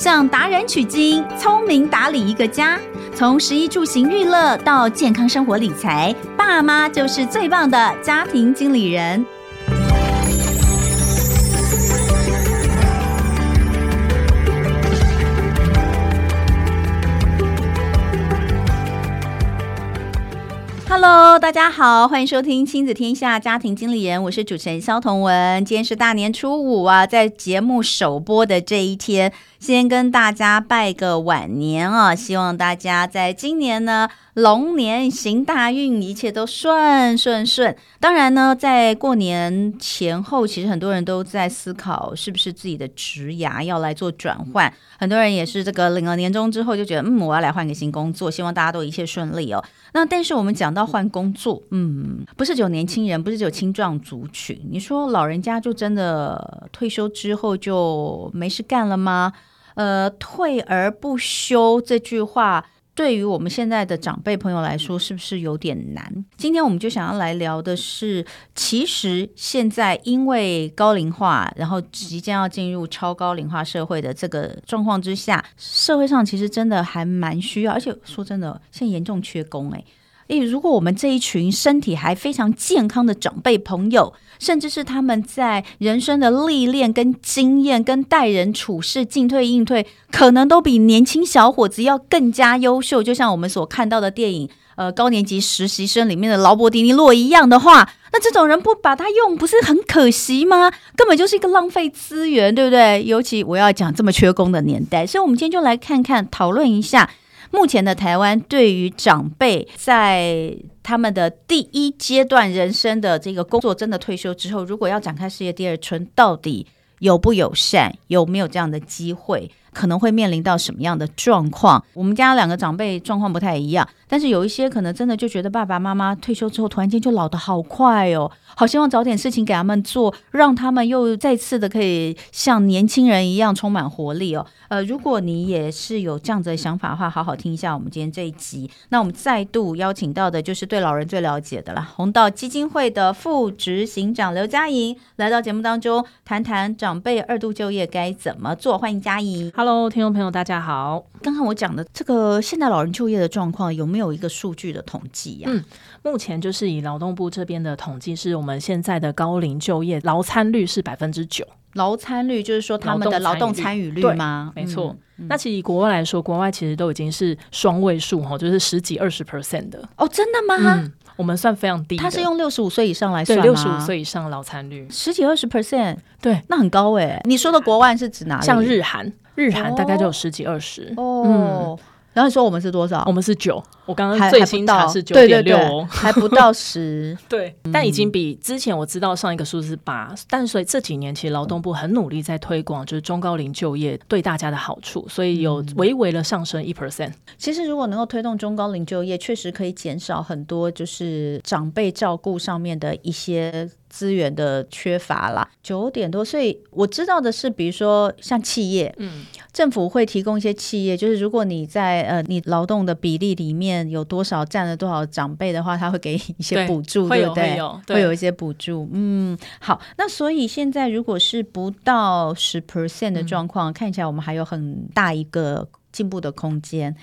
向达人取经，聪明打理一个家。从食衣住行娱乐到健康生活理财，爸妈就是最棒的家庭经理人。Hello，大家好，欢迎收听亲子天下家庭经理人，我是主持人肖彤文。今天是大年初五啊，在节目首播的这一天，先跟大家拜个晚年啊，希望大家在今年呢。龙年行大运，一切都顺顺顺。当然呢，在过年前后，其实很多人都在思考，是不是自己的职涯要来做转换。很多人也是这个领了年终之后，就觉得嗯，我要来换个新工作。希望大家都一切顺利哦。那但是我们讲到换工作，嗯，不是只有年轻人，不是只有青壮族群。你说老人家就真的退休之后就没事干了吗？呃，退而不休这句话。对于我们现在的长辈朋友来说，是不是有点难？今天我们就想要来聊的是，其实现在因为高龄化，然后即将要进入超高龄化社会的这个状况之下，社会上其实真的还蛮需要，而且说真的，现在严重缺工哎。诶，如果我们这一群身体还非常健康的长辈朋友，甚至是他们在人生的历练、跟经验、跟待人处事、进退应退，可能都比年轻小伙子要更加优秀。就像我们所看到的电影，呃，高年级实习生里面的劳勃迪尼洛一样的话，那这种人不把他用，不是很可惜吗？根本就是一个浪费资源，对不对？尤其我要讲这么缺工的年代，所以我们今天就来看看，讨论一下。目前的台湾对于长辈在他们的第一阶段人生的这个工作，真的退休之后，如果要展开事业第二春，到底有不友善，有没有这样的机会？可能会面临到什么样的状况？我们家两个长辈状况不太一样，但是有一些可能真的就觉得爸爸妈妈退休之后突然间就老得好快哦，好希望找点事情给他们做，让他们又再次的可以像年轻人一样充满活力哦。呃，如果你也是有这样子的想法的话，好好听一下我们今天这一集。那我们再度邀请到的就是对老人最了解的了，弘道基金会的副执行长刘佳莹来到节目当中，谈谈长辈二度就业该怎么做。欢迎佳莹。Hello，听众朋友，大家好。刚刚我讲的这个现代老人就业的状况，有没有一个数据的统计呀？嗯，目前就是以劳动部这边的统计，是我们现在的高龄就业劳参率是百分之九。劳参率就是说他们的劳动参与率吗？没错。嗯、那其实以国外来说，国外其实都已经是双位数哈，就是十几二十 percent 的。哦，真的吗？嗯我们算非常低，他是用六十五岁以上来算吗？六十五岁以上劳参率十几二十 percent，对，那很高哎。你说的国外是指哪里？像日韩，日韩大概就有十几二十。哦。嗯然后你说我们是多少？我们是九。我刚刚最新查是九点六，还不到十。对，但已经比之前我知道上一个数字是八。但所以这几年其实劳动部很努力在推广，就是中高龄就业对大家的好处，所以有微微的上升一 percent。其实如果能够推动中高龄就业，确实可以减少很多就是长辈照顾上面的一些资源的缺乏啦。九点多，所以我知道的是，比如说像企业，嗯，政府会提供一些企业，就是如果你在呃，你劳动的比例里面有多少占了多少长辈的话，他会给你一些补助，对，对不对？会有，会有一些补助。嗯，好，那所以现在如果是不到十 percent 的状况，嗯，看起来我们还有很大一个进步的空间。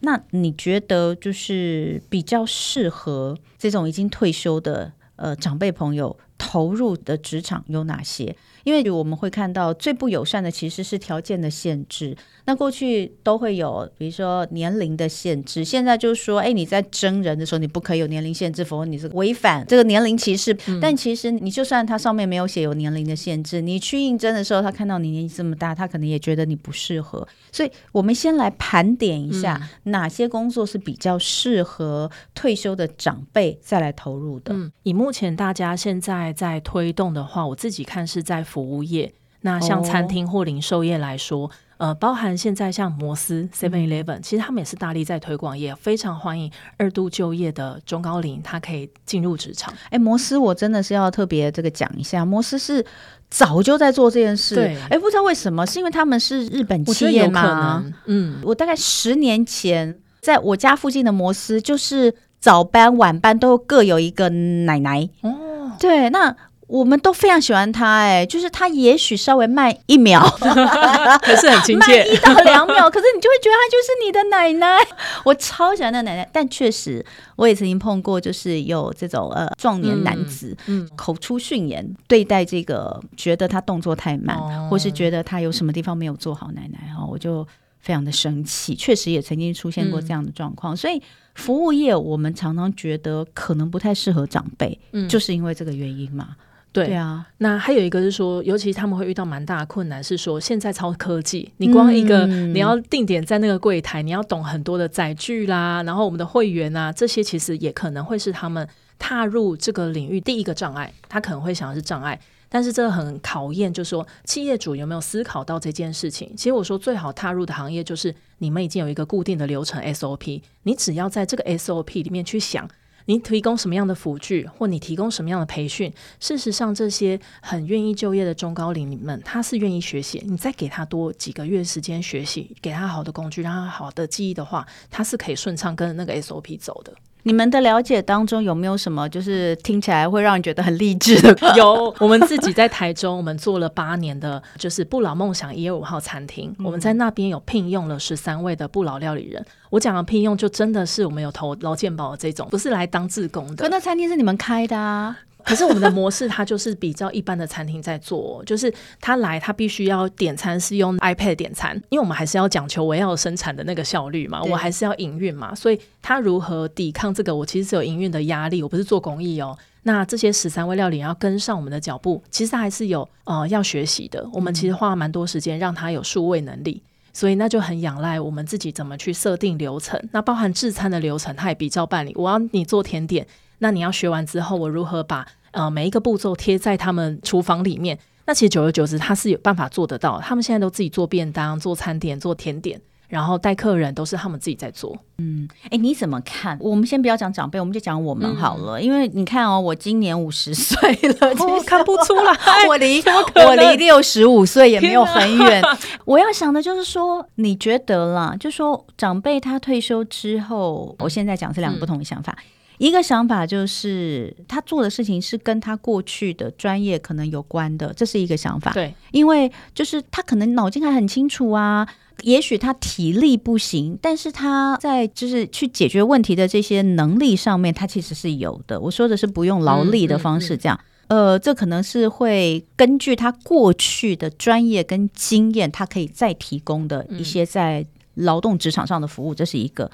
那你觉得就是比较适合这种已经退休的呃长辈朋友投入的职场有哪些？因为我们会看到最不友善的其实是条件的限制。那过去都会有，比如说年龄的限制。现在就是说，哎，你在征人的时候，你不可以有年龄限制，否则你是违反这个年龄歧视。嗯。但其实你就算它上面没有写有年龄的限制，你去应征的时候，他看到你年纪这么大，他可能也觉得你不适合。所以我们先来盘点一下，哪些工作是比较适合退休的长辈再来投入的。嗯，以目前大家现在在推动的话，我自己看是在。服务业，那像餐厅或零售业来说，哦、呃，包含现在像摩斯 Seven Eleven，其实他们也是大力在推广，也非常欢迎二度就业的中高龄，他可以进入职场。哎，摩斯我真的是要特别这个讲一下，摩斯是早就在做这件事。对，哎，不知道为什么，是因为他们是日本企业吗？嗯，我大概十年前在我家附近的摩斯，就是早班晚班都各有一个奶奶。哦，对，那。我们都非常喜欢他，哎，就是他也许稍微慢一秒，可是很亲切，慢一到两秒，可是你就会觉得他就是你的奶奶。我超喜欢那奶奶，但确实我也曾经碰过，就是有这种呃壮年男子，嗯，口出训言，对待这个觉得他动作太慢，哦、或是觉得他有什么地方没有做好，奶奶哈，我就非常的生气。确实也曾经出现过这样的状况，嗯、所以。服务业，我们常常觉得可能不太适合长辈，嗯，就是因为这个原因嘛。对，对啊，那还有一个是说，尤其他们会遇到蛮大的困难，是说现在超科技，你光一个、嗯、你要定点在那个柜台，你要懂很多的载具啦，然后我们的会员啊，这些其实也可能会是他们踏入这个领域第一个障碍，他可能会想的是障碍。但是这很考验，就是说企业主有没有思考到这件事情。其实我说最好踏入的行业就是你们已经有一个固定的流程 SOP，你只要在这个 SOP 里面去想，你提供什么样的辅具，或你提供什么样的培训。事实上，这些很愿意就业的中高龄们，他是愿意学习。你再给他多几个月时间学习，给他好的工具，让他好的记忆的话，他是可以顺畅跟那个 SOP 走的。你们的了解当中有没有什么就是听起来会让你觉得很励志的？有，我们自己在台中，我们做了八年的，就是不老梦想一二五号餐厅，嗯、我们在那边有聘用了十三位的不老料理人。我讲的聘用，就真的是我们有投劳健保的这种，不是来当志工的。可那餐厅是你们开的啊？可是我们的模式，它就是比较一般的餐厅在做，就是他来，他必须要点餐是用 iPad 点餐，因为我们还是要讲求我要生产的那个效率嘛，我还是要营运嘛，所以他如何抵抗这个？我其实是有营运的压力，我不是做公益哦。那这些十三位料理要跟上我们的脚步，其实他还是有呃要学习的。我们其实花了蛮多时间让他有数位能力，所以那就很仰赖我们自己怎么去设定流程，那包含制餐的流程，他也比较办理。我要你做甜点。那你要学完之后，我如何把呃每一个步骤贴在他们厨房里面？那其实久而久之，他是有办法做得到。他们现在都自己做便当、做餐点、做甜点，然后带客人都是他们自己在做。嗯，哎、欸，你怎么看？我们先不要讲长辈，我们就讲我们好了。嗯、因为你看哦，我今年五十岁了，哦，看不出来，我离我离六十五岁也没有很远。哪我要想的就是说，你觉得啦？就说长辈他退休之后，我现在讲是两个不同的想法。嗯一个想法就是他做的事情是跟他过去的专业可能有关的，这是一个想法。对，因为就是他可能脑筋还很清楚啊，也许他体力不行，但是他在就是去解决问题的这些能力上面，他其实是有的。我说的是不用劳力的方式，这样，嗯嗯嗯、呃，这可能是会根据他过去的专业跟经验，他可以再提供的一些在劳动职场上的服务，这是一个。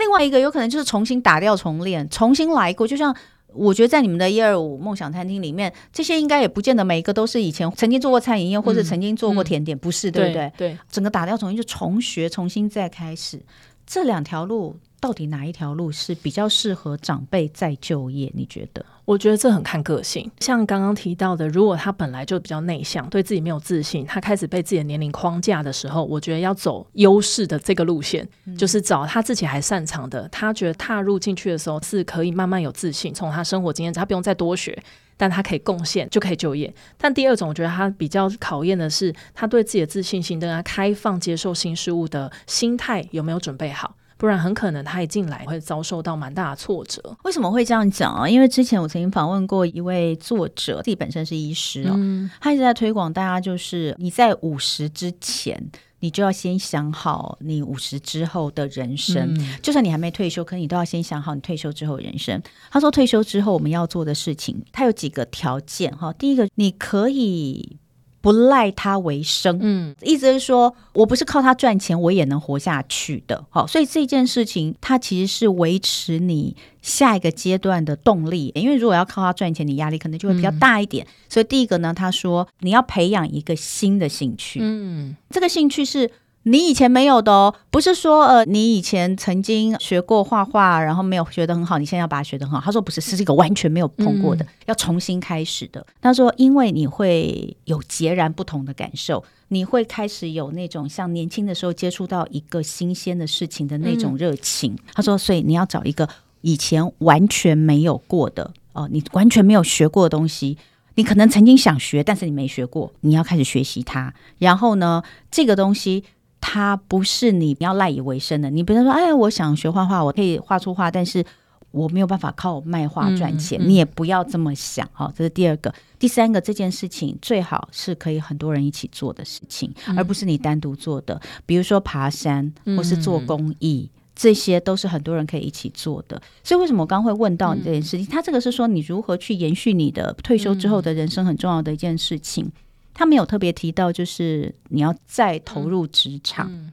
另外一个有可能就是重新打掉重练，重新来过。就像我觉得在你们的一二五梦想餐厅里面，这些应该也不见得每一个都是以前曾经做过餐饮业或者曾经做过甜点，嗯、不是对不对？对，整个打掉重新就重学，重新再开始，这两条路。到底哪一条路是比较适合长辈再就业？你觉得？我觉得这很看个性。像刚刚提到的，如果他本来就比较内向，对自己没有自信，他开始被自己的年龄框架的时候，我觉得要走优势的这个路线，嗯、就是找他自己还擅长的。他觉得踏入进去的时候是可以慢慢有自信，从他生活经验，他不用再多学，但他可以贡献就可以就业。但第二种，我觉得他比较考验的是他对自己的自信心，跟他开放接受新事物的心态有没有准备好。不然很可能他一进来会遭受到蛮大的挫折。为什么会这样讲啊？因为之前我曾经访问过一位作者，自己本身是医师哦，嗯、他一直在推广大家，就是你在五十之前，你就要先想好你五十之后的人生。嗯、就算你还没退休，可能你都要先想好你退休之后的人生。他说退休之后我们要做的事情，他有几个条件哈。第一个，你可以。不赖他为生，嗯，意思是说我不是靠他赚钱，我也能活下去的，好，所以这件事情它其实是维持你下一个阶段的动力，因为如果要靠他赚钱，你压力可能就会比较大一点。嗯、所以第一个呢，他说你要培养一个新的兴趣，嗯，这个兴趣是。你以前没有的哦，不是说呃，你以前曾经学过画画，然后没有学得很好，你现在要把它学得很好。他说不是，是这个完全没有碰过的，嗯、要重新开始的。他说，因为你会有截然不同的感受，你会开始有那种像年轻的时候接触到一个新鲜的事情的那种热情。嗯、他说，所以你要找一个以前完全没有过的哦、呃，你完全没有学过的东西，你可能曾经想学，但是你没学过，你要开始学习它。然后呢，这个东西。它不是你要赖以为生的。你比如说，哎，我想学画画，我可以画出画，但是我没有办法靠卖画赚钱，嗯嗯、你也不要这么想哈。这是第二个，第三个，这件事情最好是可以很多人一起做的事情，嗯、而不是你单独做的。比如说爬山，或是做公益，嗯、这些都是很多人可以一起做的。所以为什么我刚刚会问到你这件事情？他、嗯、这个是说你如何去延续你的退休之后的人生很重要的一件事情。他没有特别提到，就是你要再投入职场。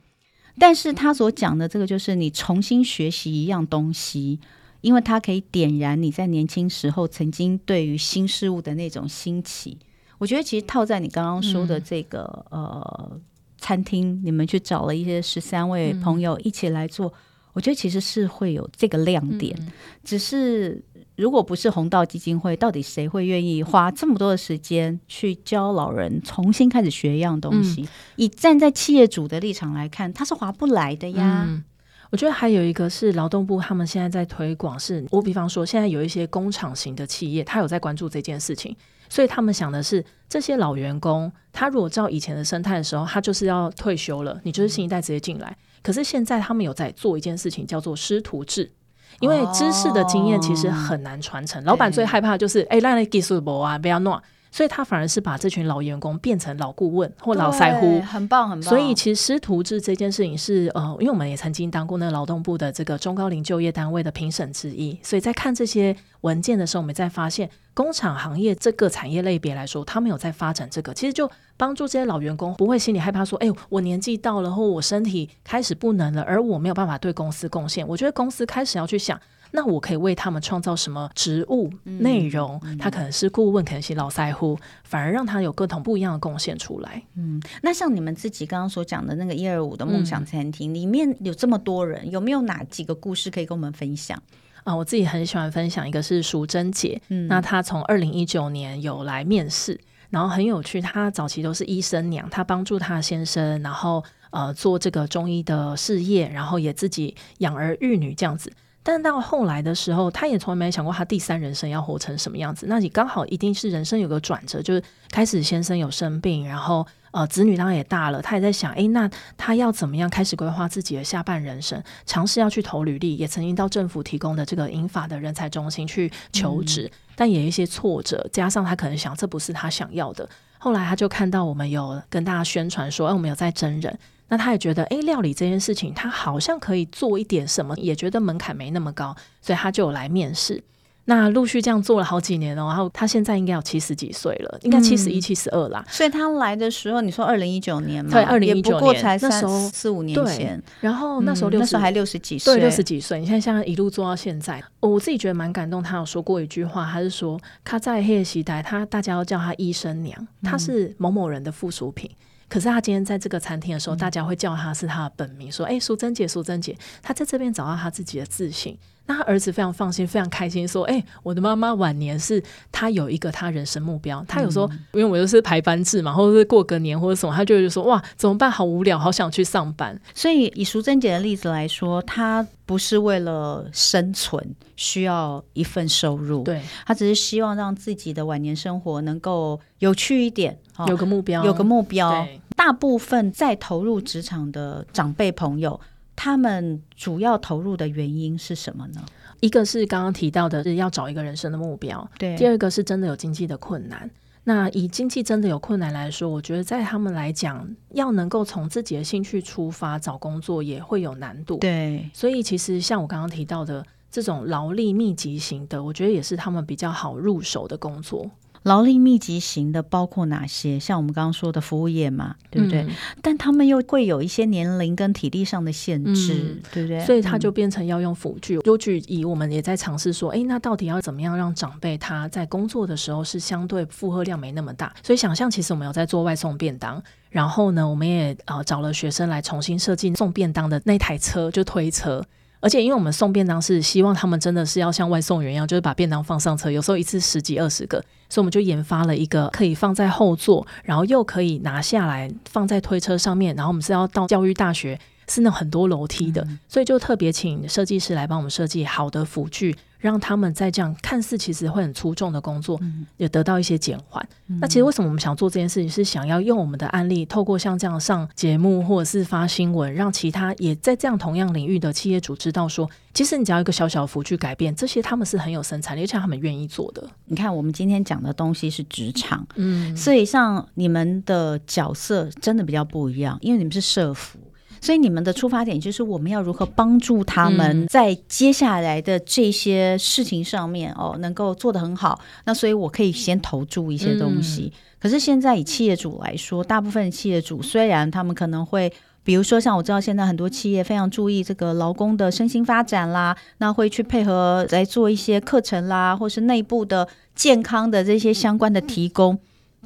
但是他所讲的这个，就是你重新学习一样东西，因为它可以点燃你在年轻时候曾经对于新事物的那种新奇。我觉得其实套在你刚刚说的这个、嗯、呃餐厅，你们去找了一些十三位朋友一起来做，嗯、我觉得其实是会有这个亮点，嗯、只是。如果不是红道基金会，到底谁会愿意花这么多的时间去教老人重新开始学一样东西？嗯、以站在企业主的立场来看，他是划不来的呀。嗯、我觉得还有一个是劳动部他们现在在推广，是我比方说现在有一些工厂型的企业，他有在关注这件事情，所以他们想的是这些老员工，他如果照以前的生态的时候，他就是要退休了，你就是新一代直接进来。可是现在他们有在做一件事情，叫做师徒制。因为知识的经验其实很难传承，哦、老板最害怕的就是哎，让那技术不啊，不要弄，所以他反而是把这群老员工变成老顾问或老师傅，很棒很棒。所以其实师徒制这件事情是呃，因为我们也曾经当过那个劳动部的这个中高龄就业单位的评审之一，所以在看这些文件的时候，我们在发现工厂行业这个产业类别来说，他们有在发展这个，其实就帮助这些老员工不会心里害怕说，哎，我年纪到了或我身体开始不能了，而我没有办法对公司贡献。我觉得公司开始要去想。那我可以为他们创造什么职务内容？他可能是顾问，可能是老赛乎，反而让他有各种不一样的贡献出来。嗯，那像你们自己刚刚所讲的那个一二五的梦想餐厅，嗯、里面有这么多人，有没有哪几个故事可以跟我们分享？啊，我自己很喜欢分享一个是淑珍姐，嗯、那她从二零一九年有来面试，然后很有趣，她早期都是医生娘，她帮助她先生，然后呃做这个中医的事业，然后也自己养儿育女这样子。但到后来的时候，他也从来没想过他第三人生要活成什么样子。那你刚好一定是人生有个转折，就是开始先生有生病，然后呃子女当然也大了，他也在想，诶，那他要怎么样开始规划自己的下半人生？尝试要去投履历，也曾经到政府提供的这个英法的人才中心去求职，嗯、但也有一些挫折，加上他可能想这不是他想要的。后来他就看到我们有跟大家宣传说，哎，我们有在真人。那他也觉得，哎，料理这件事情，他好像可以做一点什么，也觉得门槛没那么高，所以他就有来面试。那陆续这样做了好几年哦，然后他现在应该有七十几岁了，应该七十一、七十二啦。所以他来的时候，你说二零一九年嘛？对，二零一九年才那时候四五年前。然后那时候那时候还六十几岁，对，六十几岁。你看，像一路做到现在，我自己觉得蛮感动。他有说过一句话，他是说他在黑时代，他大家都叫他医生娘，他是某某人的附属品。嗯可是他今天在这个餐厅的时候，嗯、大家会叫他是他的本名，说：“哎，淑珍姐，淑珍姐。”他在这边找到他自己的自信。那他儿子非常放心，非常开心，说：“哎，我的妈妈晚年是她有一个她人生目标。他有时候，嗯、因为我就是排班制嘛，或者是过个年或者什么，他就会说：哇，怎么办？好无聊，好想去上班。所以以淑珍姐的例子来说，她不是为了生存需要一份收入，对，她只是希望让自己的晚年生活能够有趣一点，哦、有个目标，有个目标。大部分在投入职场的长辈朋友。他们主要投入的原因是什么呢？一个是刚刚提到的，是要找一个人生的目标。对。第二个是真的有经济的困难。那以经济真的有困难来说，我觉得在他们来讲，要能够从自己的兴趣出发找工作也会有难度。对。所以其实像我刚刚提到的这种劳力密集型的，我觉得也是他们比较好入手的工作。劳力密集型的包括哪些？像我们刚刚说的服务业嘛，对不对？嗯、但他们又会有一些年龄跟体力上的限制，嗯、对不对？所以他就变成要用辅具。优聚以我们也在尝试说，哎，那到底要怎么样让长辈他在工作的时候是相对负荷量没那么大？所以想象，其实我们有在做外送便当，然后呢，我们也呃找了学生来重新设计送便当的那台车，就推车。而且，因为我们送便当是希望他们真的是要像外送员一样，就是把便当放上车，有时候一次十几二十个，所以我们就研发了一个可以放在后座，然后又可以拿下来放在推车上面。然后我们是要到教育大学，是那很多楼梯的，嗯、所以就特别请设计师来帮我们设计好的辅具，让他们在这样看似其实会很粗重的工作，也得到一些减缓。嗯、那其实为什么我们想做这件事情，是想要用我们的案例，透过像这样上节目或者是发新闻，让其他也在这样同样领域的企业主知道说，其实你只要一个小小的幅去改变，这些他们是很有生产力，而且他们愿意做的。你看，我们今天讲的东西是职场，嗯，所以像你们的角色真的比较不一样，因为你们是社福。所以你们的出发点就是我们要如何帮助他们在接下来的这些事情上面哦，能够做得很好。那所以我可以先投注一些东西。可是现在以企业主来说，大部分企业主虽然他们可能会，比如说像我知道现在很多企业非常注意这个劳工的身心发展啦，那会去配合来做一些课程啦，或是内部的健康的这些相关的提供。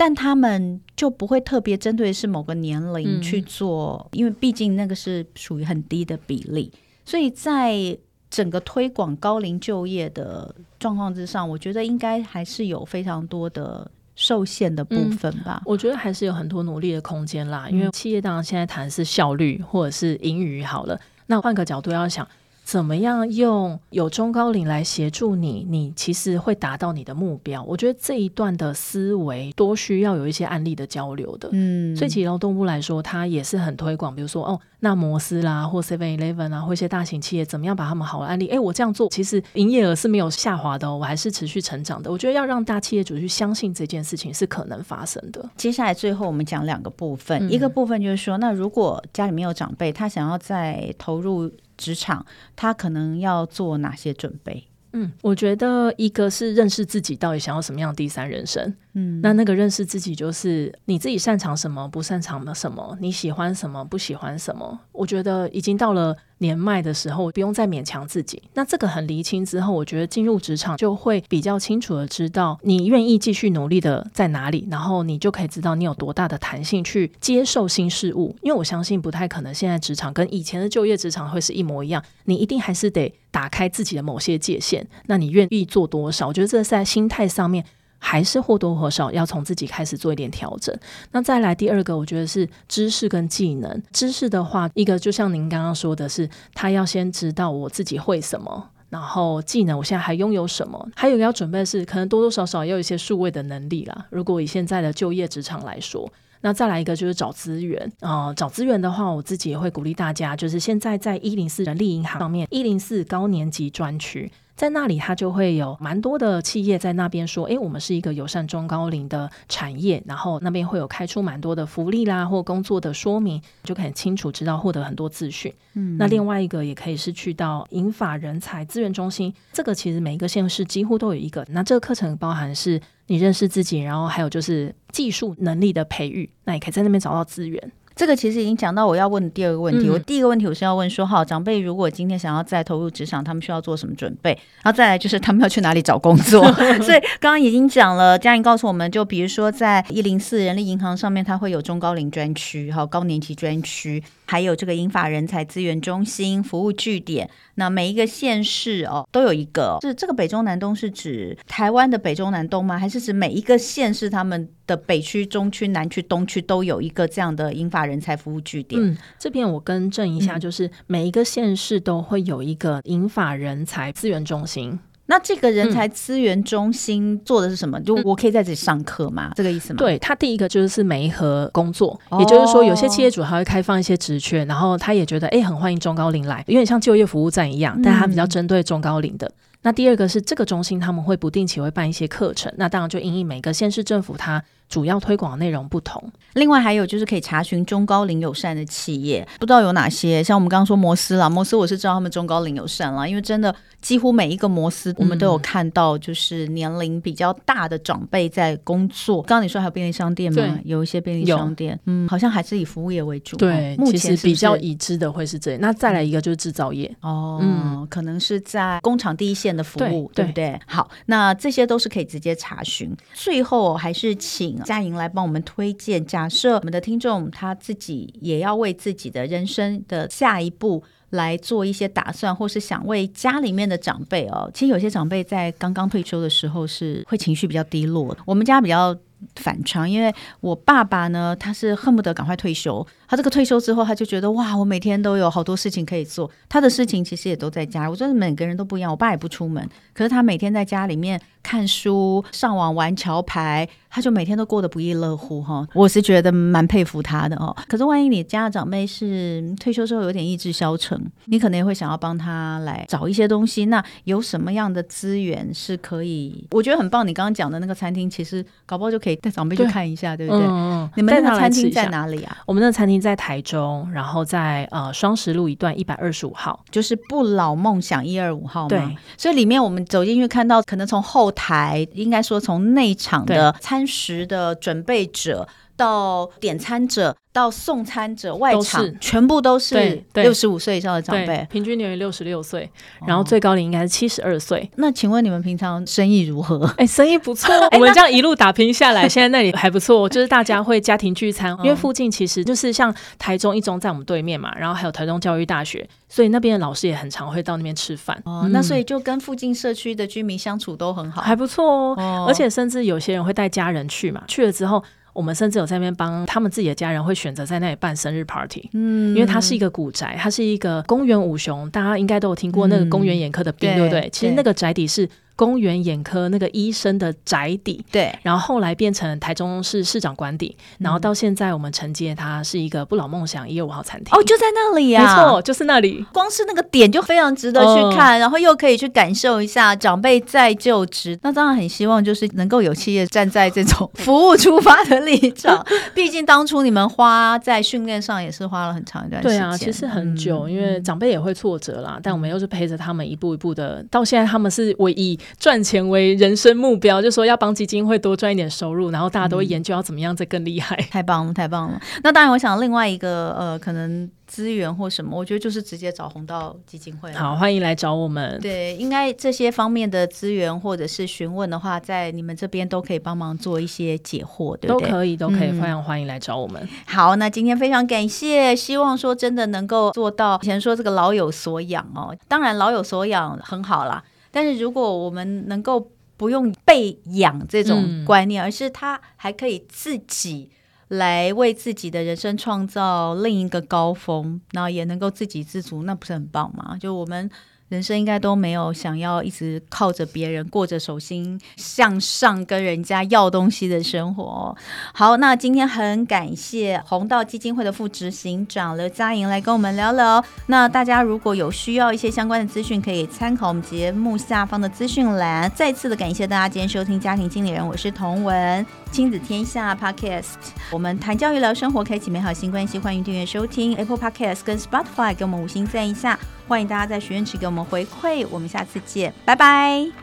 但他们就不会特别针对是某个年龄去做，嗯、因为毕竟那个是属于很低的比例，所以在整个推广高龄就业的状况之上，我觉得应该还是有非常多的受限的部分吧。嗯、我觉得还是有很多努力的空间啦，因为企业当然现在谈的是效率或者是盈余好了，那换个角度要想。怎么样用有中高龄来协助你？你其实会达到你的目标。我觉得这一段的思维多需要有一些案例的交流的。嗯，所以其实劳动部来说，它也是很推广，比如说哦，那摩斯啦，或 Seven Eleven 啊，或一些大型企业，怎么样把他们好的案例？哎，我这样做，其实营业额是没有下滑的哦，我还是持续成长的。我觉得要让大企业主去相信这件事情是可能发生的。接下来最后我们讲两个部分，嗯、一个部分就是说，那如果家里面有长辈，他想要再投入。职场，他可能要做哪些准备？嗯，我觉得一个是认识自己到底想要什么样的第三人生。嗯，那那个认识自己就是你自己擅长什么，不擅长的什么，你喜欢什么，不喜欢什么。我觉得已经到了年迈的时候，不用再勉强自己。那这个很厘清之后，我觉得进入职场就会比较清楚的知道你愿意继续努力的在哪里，然后你就可以知道你有多大的弹性去接受新事物。因为我相信不太可能现在职场跟以前的就业职场会是一模一样，你一定还是得打开自己的某些界限。那你愿意做多少？我觉得这是在心态上面。还是或多或少要从自己开始做一点调整。那再来第二个，我觉得是知识跟技能。知识的话，一个就像您刚刚说的是，他要先知道我自己会什么，然后技能我现在还拥有什么。还有要准备的是，可能多多少少要有一些数位的能力啦。如果以现在的就业职场来说，那再来一个就是找资源啊、找资源的话，我自己也会鼓励大家，就是现在在一零四人力银行上面，一零四高年级专区。在那里，他就会有蛮多的企业在那边说：“诶，我们是一个友善中高龄的产业。”然后那边会有开出蛮多的福利啦，或工作的说明，就可以很清楚知道获得很多资讯。嗯，那另外一个也可以是去到银发人才资源中心，这个其实每一个县市几乎都有一个。那这个课程包含是你认识自己，然后还有就是技术能力的培育，那也可以在那边找到资源。这个其实已经讲到我要问的第二个问题。嗯、我第一个问题我是要问说，好，长辈如果今天想要再投入职场，他们需要做什么准备？然后再来就是他们要去哪里找工作？所以刚刚已经讲了，佳莹告诉我们就比如说在一零四人力银行上面，它会有中高龄专区，还有高年级专区。还有这个英法人才资源中心服务据点，那每一个县市哦都有一个。是这个北中南东是指台湾的北中南东吗？还是指每一个县市他们的北区、中区、南区、东区都有一个这样的英法人才服务据点？嗯，这边我更正一下，就是每一个县市都会有一个英法人才资源中心。那这个人才资源中心做的是什么？嗯、就我可以在这里上课吗？嗯、这个意思吗？对，他第一个就是媒合工作，哦、也就是说，有些企业主他会开放一些职缺，然后他也觉得哎，很欢迎中高龄来，有点像就业服务站一样，但他比较针对中高龄的。嗯、那第二个是这个中心他们会不定期会办一些课程，那当然就因应每个县市政府它主要推广的内容不同。另外还有就是可以查询中高龄友善的企业，不知道有哪些？像我们刚刚说摩斯啦，摩斯我是知道他们中高龄友善啦，因为真的。几乎每一个摩斯，我们都有看到，就是年龄比较大的长辈在工作。刚刚你说还有便利商店吗？对有一些便利商店，嗯，好像还是以服务业为主。对，目前比较已知的会是这样。那再来一个就是制造业哦，嗯，可能是在工厂第一线的服务，对，对不对？好，那这些都是可以直接查询。最后还是请佳莹来帮我们推荐。假设我们的听众他自己也要为自己的人生的下一步。来做一些打算，或是想为家里面的长辈哦。其实有些长辈在刚刚退休的时候是会情绪比较低落的。我们家比较反常，因为我爸爸呢，他是恨不得赶快退休。他这个退休之后，他就觉得哇，我每天都有好多事情可以做。他的事情其实也都在家。我觉得每个人都不一样。我爸也不出门，可是他每天在家里面看书、上网玩桥牌，他就每天都过得不亦乐乎哈。我是觉得蛮佩服他的哦。可是万一你家的长辈是退休之后有点意志消沉，你可能也会想要帮他来找一些东西。那有什么样的资源是可以？我觉得很棒。你刚刚讲的那个餐厅，其实搞不好就可以带长辈去看一下，对，对不对？嗯，你们那个餐厅在哪里啊？我们那个餐厅。在台中，然后在呃双十路一段一百二十五号，就是不老梦想一二五号嘛。对，所以里面我们走进去看到，可能从后台，应该说从内场的餐真实的准备者到点餐者。到送餐者外场全部都是六十五岁以上的长辈，平均年龄六十六岁，然后最高龄应该是七十二岁。那请问你们平常生意如何？哎、欸，生意不错。我们这样一路打拼下来，现在那里还不错，就是大家会家庭聚餐，因为附近其实就是像台中一中在我们对面嘛，然后还有台中教育大学，所以那边的老师也很常会到那边吃饭。哦，那所以就跟附近社区的居民相处都很好，还不错哦，哦。而且甚至有些人会带家人去嘛，去了之后。我们甚至有在那边帮他们自己的家人，会选择在那里办生日 party，嗯，因为它是一个古宅，它是一个公园五雄，大家应该都有听过那个公园眼科的病，嗯，对不对？其实那个宅邸是。宫原眼科那个医生的宅邸，对，然后后来变成台中市市长官邸，嗯，然后到现在我们承接它是一个不老梦想一月五号餐厅。哦，就在那里呀，啊，没错，就是那里。光是那个点就非常值得去看，哦，然后又可以去感受一下长辈在就职。那当然很希望就是能够有企业站在这种服务出发的立场，毕竟当初你们花在训练上也是花了很长一段时间。对啊，其实很久，嗯，因为长辈也会挫折啦，但我们又是陪着他们一步一步的，到现在他们是唯一。赚钱为人生目标，就说要帮基金会多赚一点收入，然后大家都会研究要怎么样再更厉害。嗯，太棒了，太棒了。那当然，我想另外一个呃，可能。资源或什么，我觉得就是直接找红道基金会。好，欢迎来找我们。对，应该这些方面的资源或者是询问的话，在你们这边都可以帮忙做一些解惑，对不对？都可以，都可以，非常欢迎来找我们。好，那今天非常感谢，希望说真的能够做到。以前说这个老有所养哦，当然老有所养很好啦，但是如果我们能够不用被养这种观念，嗯，而是他还可以自己。来为自己的人生创造另一个高峰，然后也能够自给自足，那不是很棒吗？就我们。人生应该都没有想要一直靠着别人过着手心向上跟人家要东西的生活。好，那今天很感谢弘道基金会的副执行长刘佳莹来跟我们聊聊。那大家如果有需要一些相关的资讯，可以参考我们节目下方的资讯栏。再次的感谢大家今天收听家庭经理人，我是童文，亲子天下 Podcast，我们谈教育聊生活，开启美好新关系。欢迎订阅收听 Apple Podcast 跟 Spotify，给我们五星赞一下。欢迎大家在许愿池给我们回馈，我们下次见，拜拜。